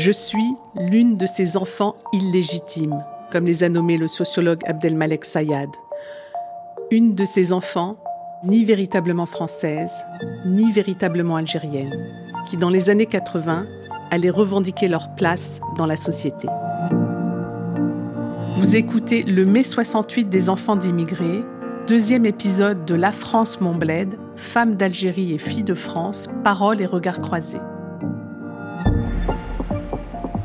Je suis l'une de ces enfants illégitimes, comme les a nommés le sociologue Abdelmalek Sayad. Une de ces enfants, ni véritablement française, ni véritablement algérienne, qui dans les années 80 allaient revendiquer leur place dans la société. Vous écoutez le mai 68 des enfants d'immigrés, deuxième épisode de La France, mon bled, femmes d'Algérie et filles de France, paroles et regards croisés.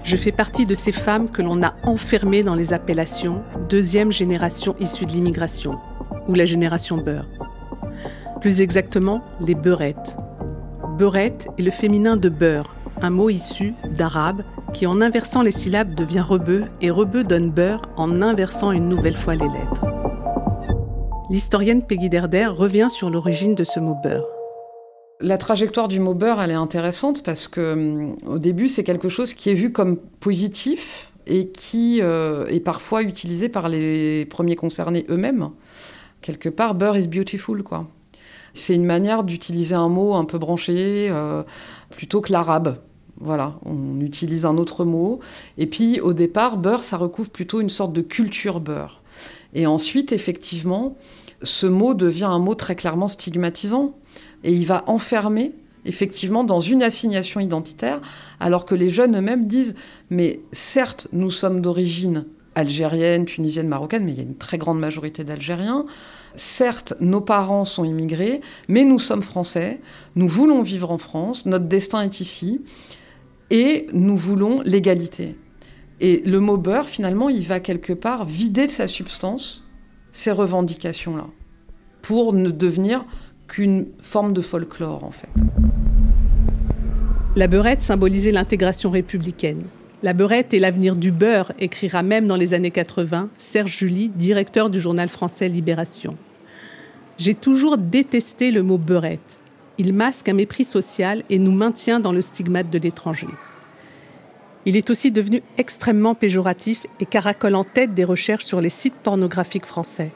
Je fais partie de ces femmes que l'on a enfermées dans les appellations deuxième génération issue de l'immigration, ou la génération beurre. Plus exactement, les beurrettes. Beurrette est le féminin de beurre, un mot issu d'arabe qui en inversant les syllabes devient rebeu et rebeu donne beurre en inversant une nouvelle fois les lettres. L'historienne Peggy Derder revient sur l'origine de ce mot beurre. La trajectoire du mot beurre, elle est intéressante parce que hum, au début, c'est quelque chose qui est vu comme positif et qui euh, est parfois utilisé par les premiers concernés eux-mêmes. Quelque part, beurre is beautiful, quoi. C'est une manière d'utiliser un mot un peu branché euh, plutôt que l'arabe. Voilà, on utilise un autre mot. Et puis au départ, beurre, ça recouvre plutôt une sorte de culture beurre. Et ensuite, effectivement, ce mot devient un mot très clairement stigmatisant. Et il va enfermer, effectivement, dans une assignation identitaire, alors que les jeunes eux-mêmes disent, mais certes, nous sommes d'origine algérienne, tunisienne, marocaine, mais il y a une très grande majorité d'Algériens. Certes, nos parents sont immigrés, mais nous sommes français, nous voulons vivre en France, notre destin est ici et nous voulons l'égalité. Et le mot beurre, finalement, il va quelque part vider de sa substance ces revendications-là, pour ne devenir qu'une forme de folklore, en fait. La beurette symbolisait l'intégration républicaine. La beurette est l'avenir du beurre, écrira même dans les années 80 Serge Julie, directeur du journal français Libération. J'ai toujours détesté le mot beurette. Il masque un mépris social et nous maintient dans le stigmate de l'étranger. Il est aussi devenu extrêmement péjoratif et caracole en tête des recherches sur les sites pornographiques français.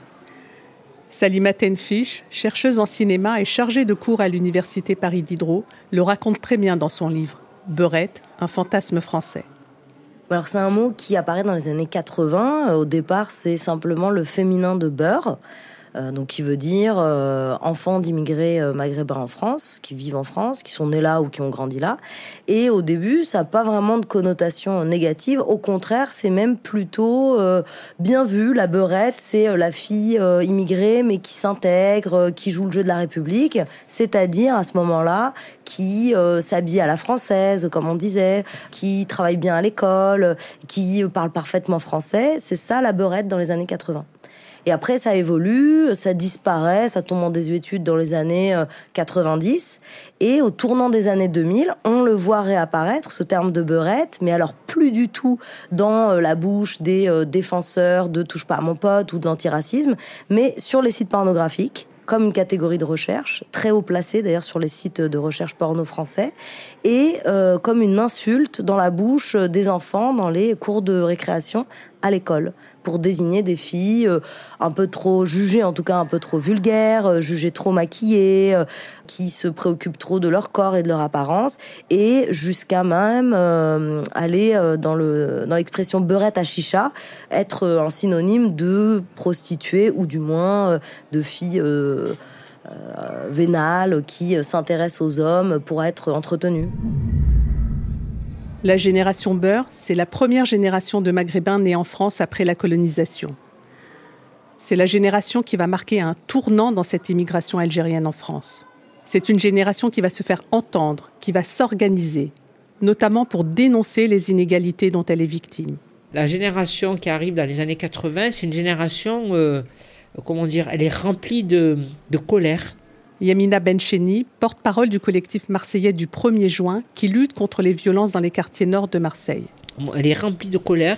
Salima Tenfish, chercheuse en cinéma et chargée de cours à l'université Paris Diderot, le raconte très bien dans son livre Beurette, un fantasme français. Alors c'est un mot qui apparaît dans les années 80. Au départ, c'est simplement le féminin de beurre. Euh, donc qui veut dire euh, enfants d'immigrés euh, maghrébins en France, qui vivent en France, qui sont nés là ou qui ont grandi là. Et au début, ça n'a pas vraiment de connotation négative. Au contraire, c'est même plutôt bien vu. La beurette, c'est la fille immigrée mais qui s'intègre, qui joue le jeu de la République, c'est-à-dire à ce moment-là qui s'habille à la française, comme on disait, qui travaille bien à l'école, qui parle parfaitement français. C'est ça la beurette dans les années 80. Et après, ça évolue, ça disparaît, ça tombe en désuétude dans les années 90. Euh, Et au tournant des années 2000, on le voit réapparaître, ce terme de beurette, mais alors plus du tout dans euh, la bouche des euh, défenseurs de Touche pas à mon pote ou de l'antiracisme, mais sur les sites pornographiques comme une catégorie de recherche, très haut placée d'ailleurs sur les sites de recherche porno français, et comme une insulte dans la bouche des enfants dans les cours de récréation à l'école pour désigner des filles euh, un peu trop jugées, en tout cas un peu trop vulgaires, euh, jugées trop maquillées, euh, qui se préoccupent trop de leur corps et de leur apparence, et jusqu'à même aller dans le dans l'expression beurette à chicha, être un synonyme de prostituée ou du moins de filles vénales qui s'intéressent aux hommes pour être entretenues. La génération Beurre, c'est la première génération de Maghrébins nés en France après la colonisation. C'est la génération qui va marquer un tournant dans cette immigration algérienne en France. C'est une génération qui va se faire entendre, qui va s'organiser, notamment pour dénoncer les inégalités dont elle est victime. La génération qui arrive dans les années 80, c'est une génération, euh, comment dire, elle est remplie de, de colère, Yamina Bencheni, porte-parole du collectif marseillais du 1er juin qui lutte contre les violences dans les quartiers nord de Marseille. Elle est remplie de colère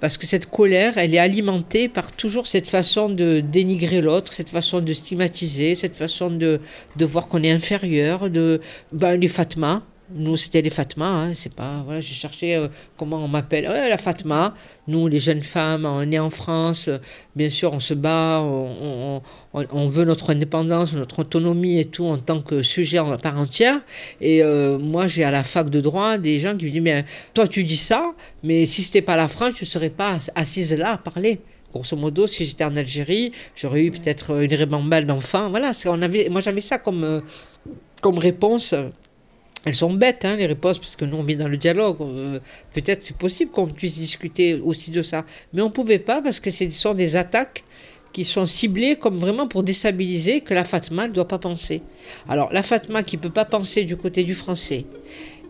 parce que cette colère, elle est alimentée par toujours cette façon de dénigrer l'autre, cette façon de stigmatiser, cette façon de, de voir qu'on est inférieur, de ben, les Fatma, Nous, c'était les Fatma. Hein, c'est pas. Voilà, j'ai cherché euh, comment on m'appelle. la Fatma. Nous, les jeunes femmes, on est en France. bien sûr, on se bat. On, on, veut notre indépendance, notre autonomie et tout en tant que sujet en part entière. Et euh, moi, j'ai à la fac de droit des gens qui me disent Mais toi, tu dis ça, mais si c'était pas la France, tu serais pas assise là à parler. Grosso modo, si j'étais en Algérie, j'aurais eu peut-être une rébambale d'enfants. Voilà, on avait, moi j'avais ça comme, euh, comme réponse elles sont bêtes, hein, les réponses, parce que nous, on vit dans le dialogue. Euh, peut-être c'est possible qu'on puisse discuter aussi de ça. Mais on ne pouvait pas, parce que ce sont des attaques qui sont ciblées comme vraiment pour déstabiliser que la Fatma ne doit pas penser. Alors, la Fatma qui ne peut pas penser du côté du français,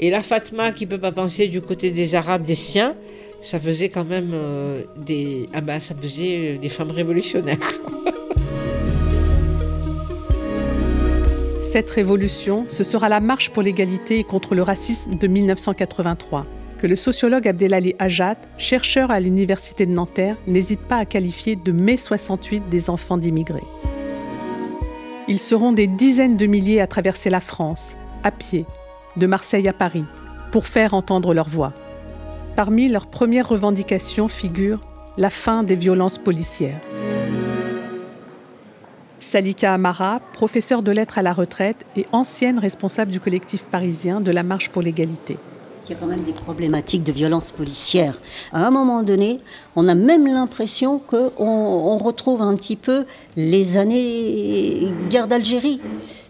et la Fatma qui ne peut pas penser du côté des Arabes, des siens, ça faisait quand même euh, des... Ah ben, ça faisait des femmes révolutionnaires. Cette révolution, ce sera la marche pour l'égalité et contre le racisme de 1983, que le sociologue Abdelali Ajat, chercheur à l'université de Nanterre, n'hésite pas à qualifier de mai 68 des enfants d'immigrés. Ils seront des dizaines de milliers à traverser la France, à pied, de Marseille à Paris, pour faire entendre leur voix. Parmi leurs premières revendications figure la fin des violences policières. Salika Amara, professeure de lettres à la retraite et ancienne responsable du collectif parisien de la Marche pour l'égalité. Il y a quand même des problématiques de violence policière. À un moment donné, on a même l'impression qu'on on retrouve un petit peu les années guerre d'Algérie.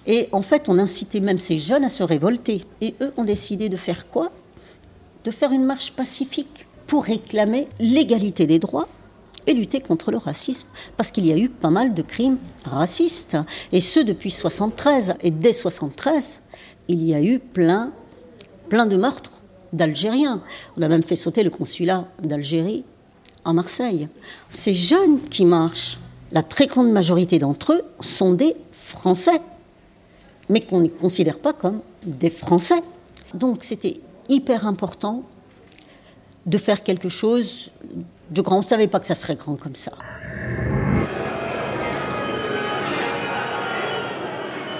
Et en fait, on incitait même ces jeunes à se révolter. Et eux ont décidé de faire quoi? De faire une marche pacifique pour réclamer l'égalité des droits et lutter contre le racisme, parce qu'il y a eu pas mal de crimes racistes, et ce depuis 73. Et dès 73, il y a eu plein, plein de meurtres d'Algériens. On a même fait sauter le consulat d'Algérie à Marseille. Ces jeunes qui marchent, la très grande majorité d'entre eux sont des Français, mais qu'on ne considère pas comme des Français. Donc c'était hyper important de faire quelque chose de grand. On ne savait pas que ça serait grand comme ça.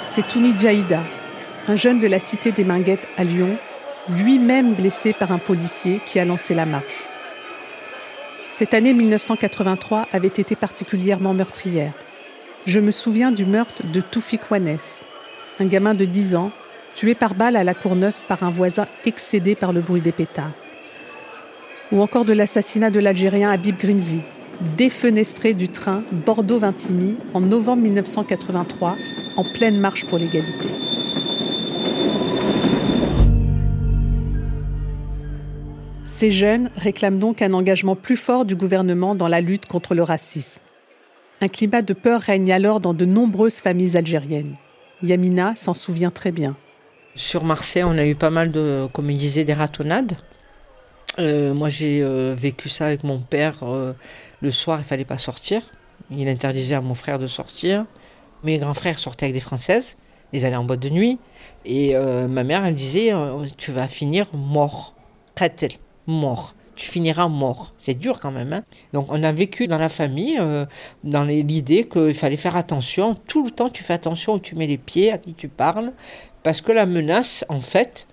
C'est Toumi Djaïda, un jeune de la cité des Minguettes à Lyon, lui-même blessé par un policier qui a lancé la marche. Cette année 1983 avait été particulièrement meurtrière. Je me souviens du meurtre de Toufik Wanès, un gamin de 10 ans, tué par balle à la Courneuve par un voisin excédé par le bruit des pétards ou encore de l'assassinat de l'Algérien Habib Grinzi, défenestré du train Bordeaux-Vintimille en novembre 1983, en pleine marche pour l'égalité. Ces jeunes réclament donc un engagement plus fort du gouvernement dans la lutte contre le racisme. Un climat de peur règne alors dans de nombreuses familles algériennes. Yamina s'en souvient très bien. Sur Marseille, on a eu pas mal de, comme il disait, des ratonnades. Euh, moi, j'ai euh, vécu ça avec mon père. Euh, le soir, il fallait pas sortir. Il interdisait à mon frère de sortir. Mes grands frères sortaient avec des Françaises. Ils allaient en boîte de nuit. Et ma mère, elle disait Tu vas finir mort. Katel, mort. Tu finiras mort. C'est dur quand même. Hein. Donc, on a vécu dans la famille, dans l'idée qu'il fallait faire attention. Tout le temps, tu fais attention où tu mets les pieds, à qui tu parles. Parce que la menace, en fait,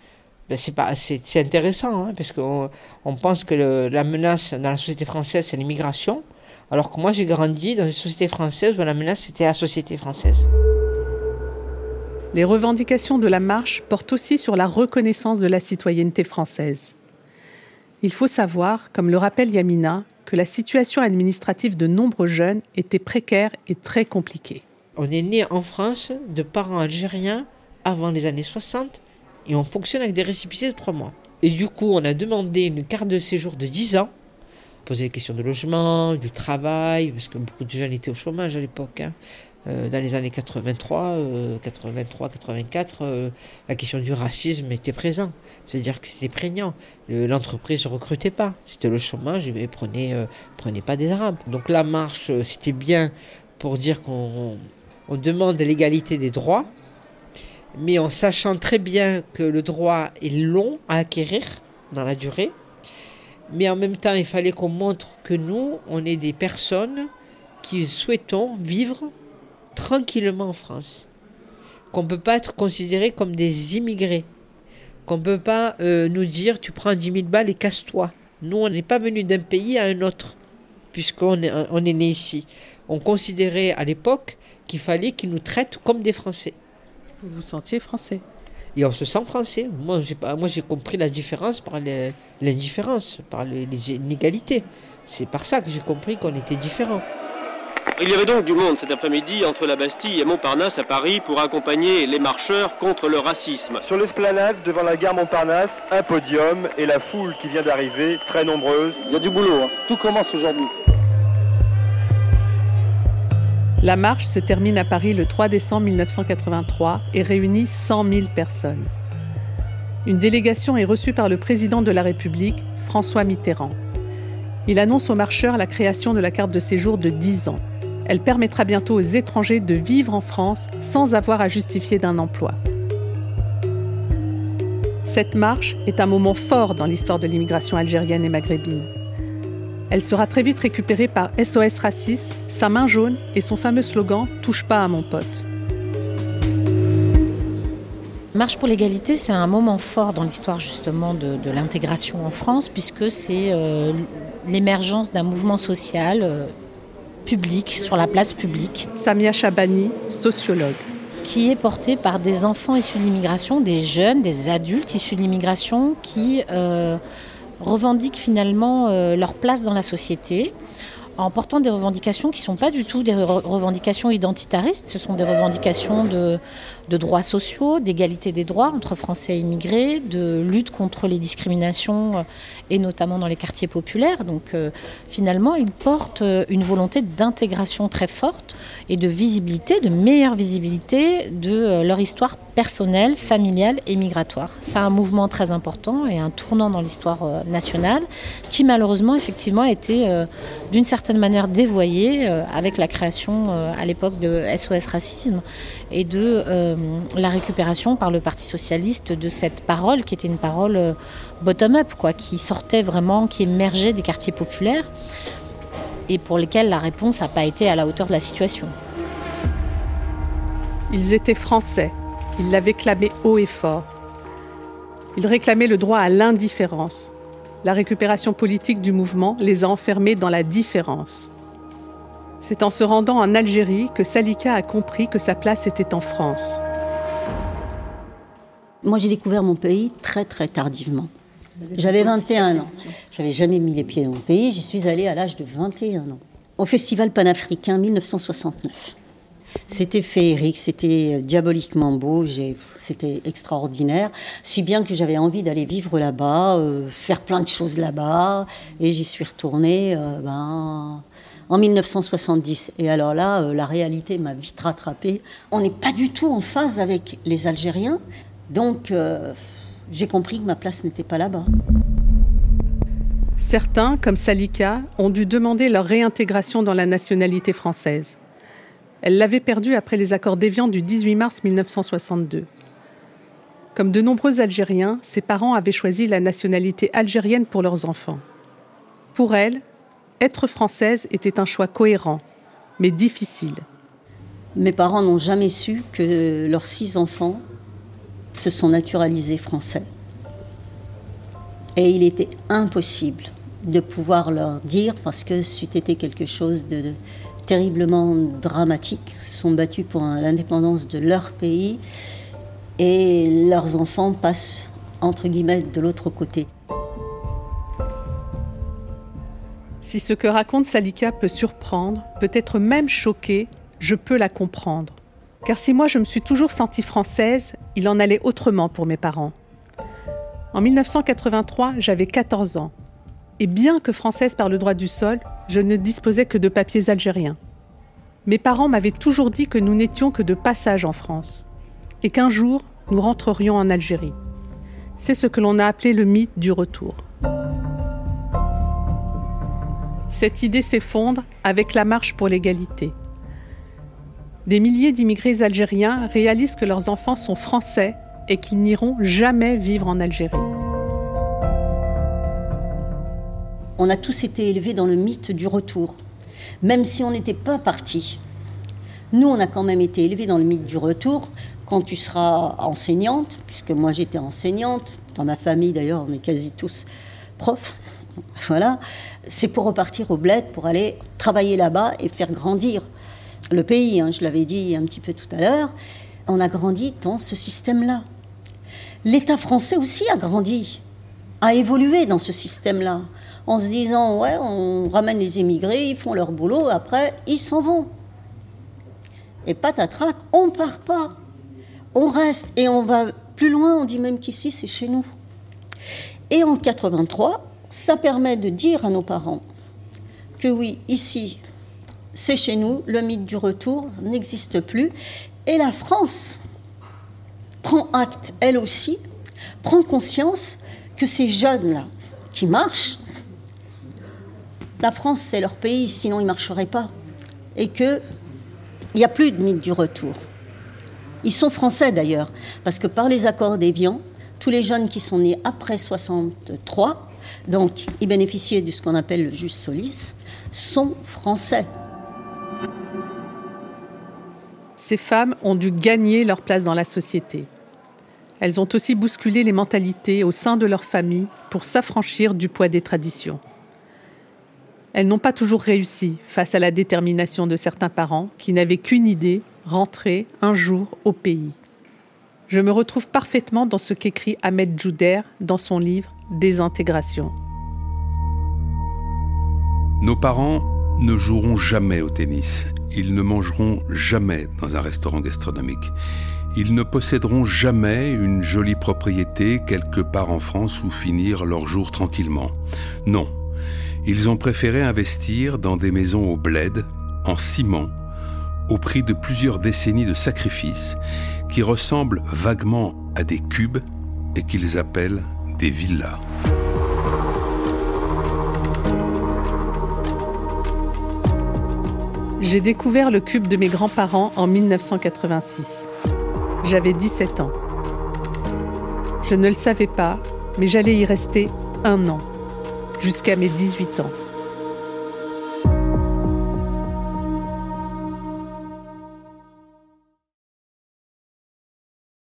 ben, c'est pas c'est intéressant hein, parce qu'on on pense que la menace dans la société française c'est l'immigration alors que moi j'ai grandi dans une société française où la menace c'était la société française. Les revendications de la marche portent aussi sur la reconnaissance de la citoyenneté française. Il faut savoir, comme le rappelle Yamina, que la situation administrative de nombreux jeunes était précaire et très compliquée. On est né en France de parents algériens avant les années 60 et on fonctionne avec des récépissés de 3 mois. Et du coup, on a demandé une carte de séjour de 10 ans, poser des questions de logement, du travail, parce que beaucoup de jeunes étaient au chômage à l'époque. Hein. Euh, dans les années 83, 83, 84, la question du racisme était présente. C'est-à-dire que c'était prégnant. L'entreprise ne recrutait pas. C'était le chômage et prenait, euh, prenait pas des Arabes. Donc la marche, euh, c'était bien pour dire qu'on demande l'égalité des droits, mais en sachant très bien que le droit est long à acquérir dans la durée. Mais en même temps, il fallait qu'on montre que nous, on est des personnes qui souhaitons vivre tranquillement en France. Qu'on ne peut pas être considérés comme des immigrés. qu'on ne peut pas euh, nous dire tu prends 10 000 balles et casse-toi. Nous, on n'est pas venu d'un pays à un autre, puisqu'on est, on est né ici. On considérait à l'époque qu'il fallait qu'ils nous traitent comme des Français. Vous vous sentiez français Et on se sent français. Moi, j'ai, pas, moi, j'ai compris la différence par l'indifférence, par les, les inégalités. C'est par ça que j'ai compris qu'on était différents. Il y avait donc du monde cet après-midi entre la Bastille et Montparnasse à Paris pour accompagner les marcheurs contre le racisme. Sur l'esplanade, devant la gare Montparnasse, un podium et la foule qui vient d'arriver, très nombreuse. Il y a du boulot, hein. tout commence aujourd'hui. La marche se termine à Paris le 3 décembre 1983 et réunit 100 000 personnes. Une délégation est reçue par le président de la République, François Mitterrand. Il annonce aux marcheurs la création de la carte de séjour de 10 ans. Elle permettra bientôt aux étrangers de vivre en France sans avoir à justifier d'un emploi. Cette marche est un moment fort dans l'histoire de l'immigration algérienne et maghrébine. Elle sera très vite récupérée par SOS Racisme, sa main jaune et son fameux slogan Touche pas à mon pote. Marche pour l'égalité, c'est un moment fort dans l'histoire justement de, de l'intégration en France, puisque c'est euh, l'émergence d'un mouvement social euh, public, sur la place publique. Samia Chabani, sociologue. Qui est porté par des enfants issus de l'immigration, des jeunes, des adultes issus de l'immigration qui euh, revendiquent finalement euh, leur place dans la société en portant des revendications qui ne sont pas du tout des revendications identitaristes, ce sont des revendications de, droits sociaux, d'égalité des droits entre Français et immigrés, de lutte contre les discriminations euh, et notamment dans les quartiers populaires. Donc euh, finalement, ils portent euh, une volonté d'intégration très forte et de visibilité, de meilleure visibilité de leur histoire personnelle, familiale et migratoire. C'est un mouvement très important et un tournant dans l'histoire nationale qui malheureusement effectivement a été d'une certaine manière dévoyé avec la création à l'époque de SOS Racisme et de euh, la récupération par le Parti socialiste de cette parole qui était une parole euh, bottom-up, quoi, qui sortait vraiment, qui émergeait des quartiers populaires et pour lesquels la réponse n'a pas été à la hauteur de la situation. Ils étaient français, ils l'avaient clamé haut et fort. Ils réclamaient le droit à l'indifférence. La récupération politique du mouvement les a enfermés dans la différence. C'est en se rendant en Algérie que Salika a compris que sa place était en France. Moi, j'ai découvert mon pays très très tardivement. J'avais 21 ans. J'avais jamais mis les pieds dans mon pays. J'y suis allée à l'âge de 21 ans. Au Festival panafricain 1969. C'était féerique, c'était diaboliquement beau, c'était extraordinaire, si bien que j'avais envie d'aller vivre là-bas, euh, faire plein de choses là-bas, et j'y suis retournée euh, ben, en 1970. Et alors là, euh, la réalité m'a vite rattrapée. On n'est pas du tout en phase avec les Algériens. Donc, euh, j'ai compris que ma place n'était pas là-bas. Certains, comme Salika, ont dû demander leur réintégration dans la nationalité française. Elle l'avait perdue après les accords d'Évian du 18 mars 1962. Comme de nombreux Algériens, ses parents avaient choisi la nationalité algérienne pour leurs enfants. Pour elle, être française était un choix cohérent, mais difficile. Mes parents n'ont jamais su que leurs six enfants se sont naturalisés français. Et il était impossible de pouvoir leur dire, parce que c'eût été quelque chose de, terriblement dramatique, ils se sont battus pour l'indépendance de leur pays, et leurs enfants passent, entre guillemets, de l'autre côté. Si ce que raconte Salika peut surprendre, peut-être même choquer, je peux la comprendre. Car si moi je me suis toujours sentie française, il en allait autrement pour mes parents. En 1983, j'avais 14 ans. Et bien que française par le droit du sol, je ne disposais que de papiers algériens. Mes parents m'avaient toujours dit que nous n'étions que de passage en France. Et qu'un jour, nous rentrerions en Algérie. C'est ce que l'on a appelé le mythe du retour. Cette idée s'effondre avec la marche pour l'égalité. Des milliers d'immigrés algériens réalisent que leurs enfants sont français et qu'ils n'iront jamais vivre en Algérie. On a tous été élevés dans le mythe du retour, même si on n'était pas partis. Nous, on a quand même été élevés dans le mythe du retour, quand tu seras enseignante, puisque moi j'étais enseignante, dans ma famille d'ailleurs, on est quasi tous profs, voilà, c'est pour repartir au bled, pour aller travailler là-bas et faire grandir le pays. Hein, je l'avais dit un petit peu tout à l'heure, on a grandi dans ce système-là. L'État français aussi a grandi, a évolué dans ce système-là, en se disant, ouais, on ramène les immigrés, ils font leur boulot, après, ils s'en vont. Et patatrac, on part pas. On reste et on va plus loin, on dit même qu'ici, c'est chez nous. Et en 83, ça permet de dire à nos parents que oui, ici, c'est chez nous, le mythe du retour n'existe plus. Et la France prend acte, elle aussi, prend conscience que ces jeunes-là qui marchent, la France, c'est leur pays, sinon ils ne marcheraient pas. Et qu'il n'y a plus de mythe du retour. Ils sont français d'ailleurs, parce que par les accords d'Évian, tous les jeunes qui sont nés après 63, donc ils bénéficiaient de ce qu'on appelle le jus solis, sont français. Ces femmes ont dû gagner leur place dans la société. Elles ont aussi bousculé les mentalités au sein de leur famille pour s'affranchir du poids des traditions. Elles n'ont pas toujours réussi face à la détermination de certains parents qui n'avaient qu'une idée, rentrer un jour au pays. Je me retrouve parfaitement dans ce qu'écrit Ahmed Jouder dans son livre Désintégration. Nos parents ne joueront jamais au tennis. Ils ne mangeront jamais dans un restaurant gastronomique. Ils ne posséderont jamais une jolie propriété quelque part en France où finir leur jour tranquillement. Non, ils ont préféré investir dans des maisons au bled, en ciment, au prix de plusieurs décennies de sacrifices qui ressemblent vaguement à des cubes et qu'ils appellent des villas. J'ai découvert le cube de mes grands-parents en 1986. J'avais 17 ans. Je ne le savais pas, mais j'allais y rester un an, jusqu'à mes 18 ans.